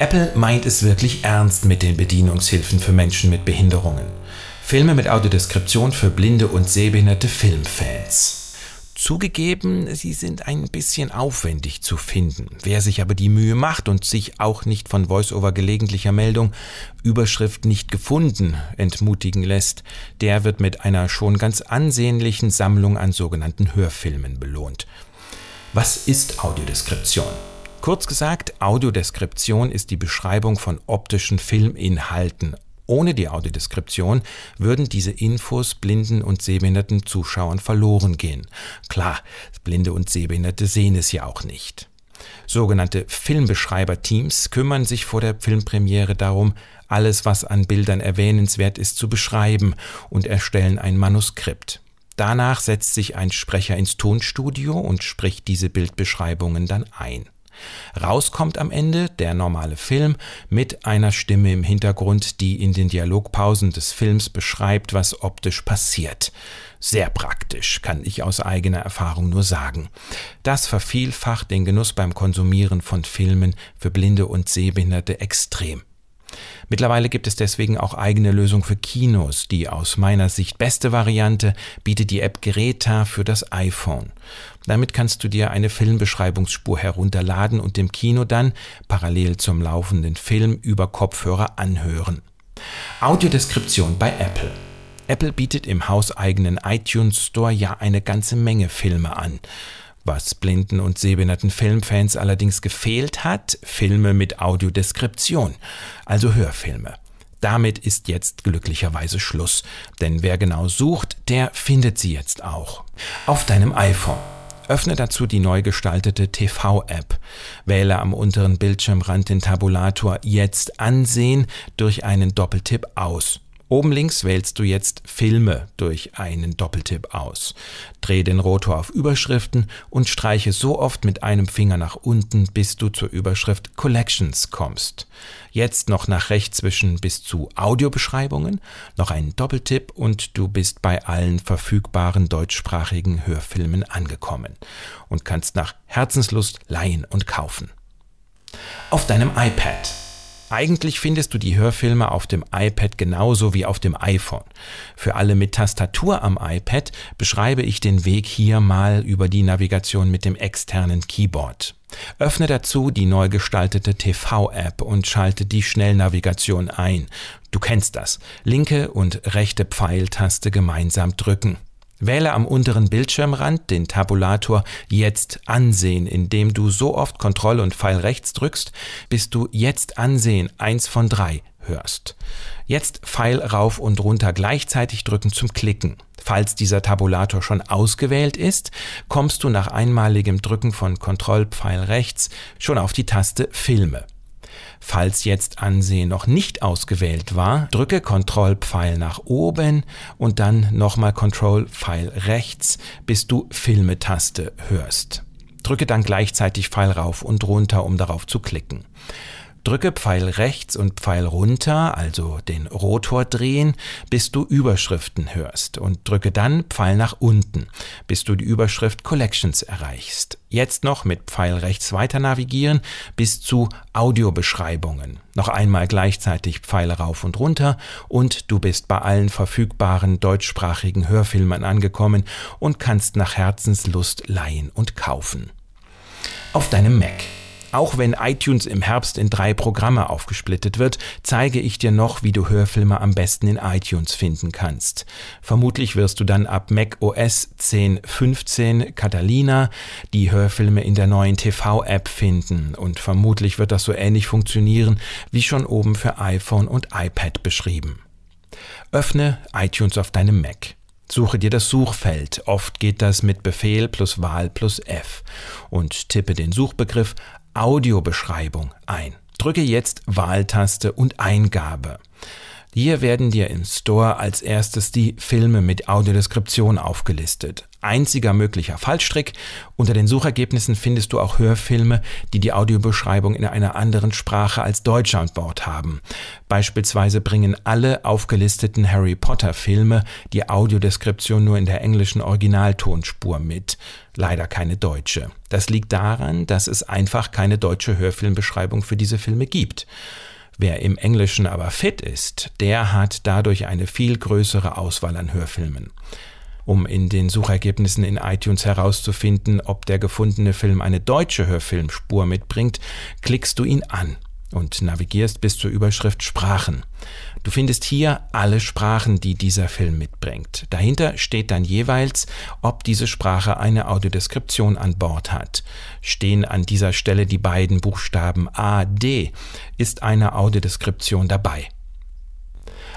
Apple meint es wirklich ernst mit den Bedienungshilfen für Menschen mit Behinderungen. Filme mit Audiodeskription für blinde und sehbehinderte Filmfans. Zugegeben, sie sind ein bisschen aufwendig zu finden. Wer sich aber die Mühe macht und sich auch nicht von Voiceover gelegentlicher Meldung Überschrift nicht gefunden entmutigen lässt, der wird mit einer schon ganz ansehnlichen Sammlung an sogenannten Hörfilmen belohnt. Was ist Audiodeskription? Kurz gesagt, Audiodeskription ist die Beschreibung von optischen Filminhalten. Ohne die Audiodeskription würden diese Infos blinden und sehbehinderten Zuschauern verloren gehen. Klar, Blinde und Sehbehinderte sehen es ja auch nicht. Sogenannte Filmbeschreiber-Teams kümmern sich vor der Filmpremiere darum, alles, was an Bildern erwähnenswert ist, zu beschreiben und erstellen ein Manuskript. Danach setzt sich ein Sprecher ins Tonstudio und spricht diese Bildbeschreibungen dann ein. Rauskommt am Ende der normale Film mit einer Stimme im Hintergrund, die in den Dialogpausen des Films beschreibt, was optisch passiert. Sehr praktisch, kann ich aus eigener Erfahrung nur sagen. Das vervielfacht den Genuss beim Konsumieren von Filmen für Blinde und Sehbehinderte extrem. Mittlerweile gibt es deswegen auch eigene Lösungen für Kinos. Die aus meiner Sicht beste Variante bietet die App Greta für das iPhone. Damit kannst du dir eine Filmbeschreibungsspur herunterladen und dem Kino dann parallel zum laufenden Film über Kopfhörer anhören. Audiodeskription bei Apple. Apple bietet im hauseigenen iTunes Store ja eine ganze Menge Filme an. Was blinden und sehbehinderten Filmfans allerdings gefehlt hat, Filme mit Audiodeskription, also Hörfilme. Damit ist jetzt glücklicherweise Schluss, denn wer genau sucht, der findet sie jetzt auch. Auf deinem iPhone. Öffne dazu die neu gestaltete TV-App. Wähle am unteren Bildschirmrand den Tabulator Jetzt ansehen durch einen Doppeltipp aus. Oben links wählst du jetzt Filme durch einen Doppeltipp aus. Dreh den Rotor auf Überschriften und streiche so oft mit einem Finger nach unten, bis du zur Überschrift Collections kommst. Jetzt noch nach rechts zwischen bis zu Audiobeschreibungen, noch einen Doppeltipp und du bist bei allen verfügbaren deutschsprachigen Hörfilmen angekommen und kannst nach Herzenslust leihen und kaufen. Auf deinem iPad eigentlich findest du die Hörfilme auf dem iPad genauso wie auf dem iPhone. Für alle mit Tastatur am iPad beschreibe ich den Weg hier mal über die Navigation mit dem externen Keyboard. Öffne dazu die neu gestaltete TV-App und schalte die Schnellnavigation ein. Du kennst das. Linke und rechte Pfeiltaste gemeinsam drücken. Wähle am unteren Bildschirmrand den Tabulator Jetzt ansehen, indem du so oft Kontroll und Pfeil rechts drückst, bis du Jetzt ansehen eins von drei hörst. Jetzt Pfeil rauf und runter gleichzeitig drücken zum Klicken. Falls dieser Tabulator schon ausgewählt ist, kommst du nach einmaligem Drücken von Kontrollpfeil rechts schon auf die Taste Filme. Falls jetzt Ansehen noch nicht ausgewählt war, drücke Kontrollpfeil nach oben und dann nochmal Kontrollpfeil rechts, bis du Filmetaste hörst. Drücke dann gleichzeitig Pfeil rauf und runter, um darauf zu klicken. Drücke Pfeil rechts und Pfeil runter, also den Rotor drehen, bis du Überschriften hörst und drücke dann Pfeil nach unten, bis du die Überschrift Collections erreichst. Jetzt noch mit Pfeil rechts weiter navigieren bis zu Audiobeschreibungen. Noch einmal gleichzeitig Pfeil rauf und runter und du bist bei allen verfügbaren deutschsprachigen Hörfilmen angekommen und kannst nach Herzenslust leihen und kaufen. Auf deinem Mac auch wenn iTunes im Herbst in drei Programme aufgesplittet wird, zeige ich dir noch, wie du Hörfilme am besten in iTunes finden kannst. Vermutlich wirst du dann ab Mac OS 10.15 Catalina die Hörfilme in der neuen TV-App finden und vermutlich wird das so ähnlich funktionieren wie schon oben für iPhone und iPad beschrieben. Öffne iTunes auf deinem Mac. Suche dir das Suchfeld. Oft geht das mit Befehl plus Wahl plus F und tippe den Suchbegriff Audiobeschreibung ein. Drücke jetzt Wahltaste und Eingabe. Hier werden dir im Store als erstes die Filme mit Audiodeskription aufgelistet. Einziger möglicher Fallstrick, unter den Suchergebnissen findest du auch Hörfilme, die die Audiobeschreibung in einer anderen Sprache als Deutsch an Bord haben. Beispielsweise bringen alle aufgelisteten Harry Potter Filme die Audiodeskription nur in der englischen Originaltonspur mit, leider keine deutsche. Das liegt daran, dass es einfach keine deutsche Hörfilmbeschreibung für diese Filme gibt. Wer im Englischen aber fit ist, der hat dadurch eine viel größere Auswahl an Hörfilmen. Um in den Suchergebnissen in iTunes herauszufinden, ob der gefundene Film eine deutsche Hörfilmspur mitbringt, klickst du ihn an und navigierst bis zur Überschrift Sprachen. Du findest hier alle Sprachen, die dieser Film mitbringt. Dahinter steht dann jeweils, ob diese Sprache eine Audiodeskription an Bord hat. Stehen an dieser Stelle die beiden Buchstaben A, D, ist eine Audiodeskription dabei.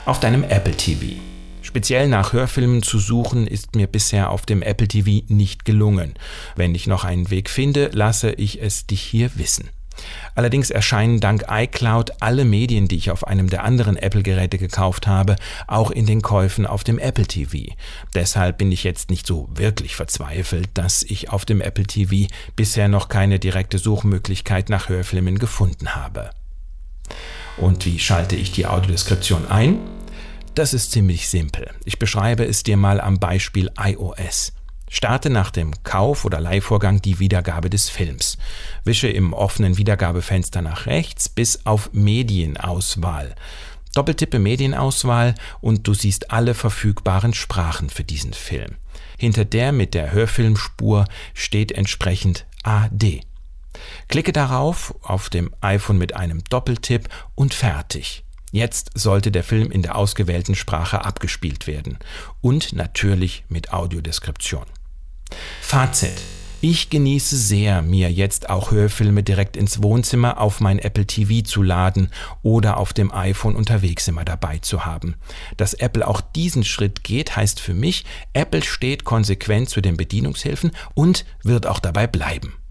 Auf deinem Apple TV. Speziell nach Hörfilmen zu suchen, ist mir bisher auf dem Apple TV nicht gelungen. Wenn ich noch einen Weg finde, lasse ich es dich hier wissen. Allerdings erscheinen dank iCloud alle Medien, die ich auf einem der anderen Apple-Geräte gekauft habe, auch in den Käufen auf dem Apple TV. Deshalb bin ich jetzt nicht so wirklich verzweifelt, dass ich auf dem Apple TV bisher noch keine direkte Suchmöglichkeit nach Hörfilmen gefunden habe. Und wie schalte ich die Audiodeskription ein? Das ist ziemlich simpel. Ich beschreibe es dir mal am Beispiel iOS. Starte nach dem Kauf- oder Leihvorgang die Wiedergabe des Films. Wische im offenen Wiedergabefenster nach rechts bis auf Medienauswahl. Doppeltippe Medienauswahl und du siehst alle verfügbaren Sprachen für diesen Film. Hinter der mit der Hörfilmspur steht entsprechend AD. Klicke darauf auf dem iPhone mit einem Doppeltipp und fertig. Jetzt sollte der Film in der ausgewählten Sprache abgespielt werden und natürlich mit Audiodeskription. Fazit. Ich genieße sehr, mir jetzt auch Hörfilme direkt ins Wohnzimmer auf mein Apple TV zu laden oder auf dem iPhone unterwegs immer dabei zu haben. Dass Apple auch diesen Schritt geht, heißt für mich, Apple steht konsequent zu den Bedienungshilfen und wird auch dabei bleiben.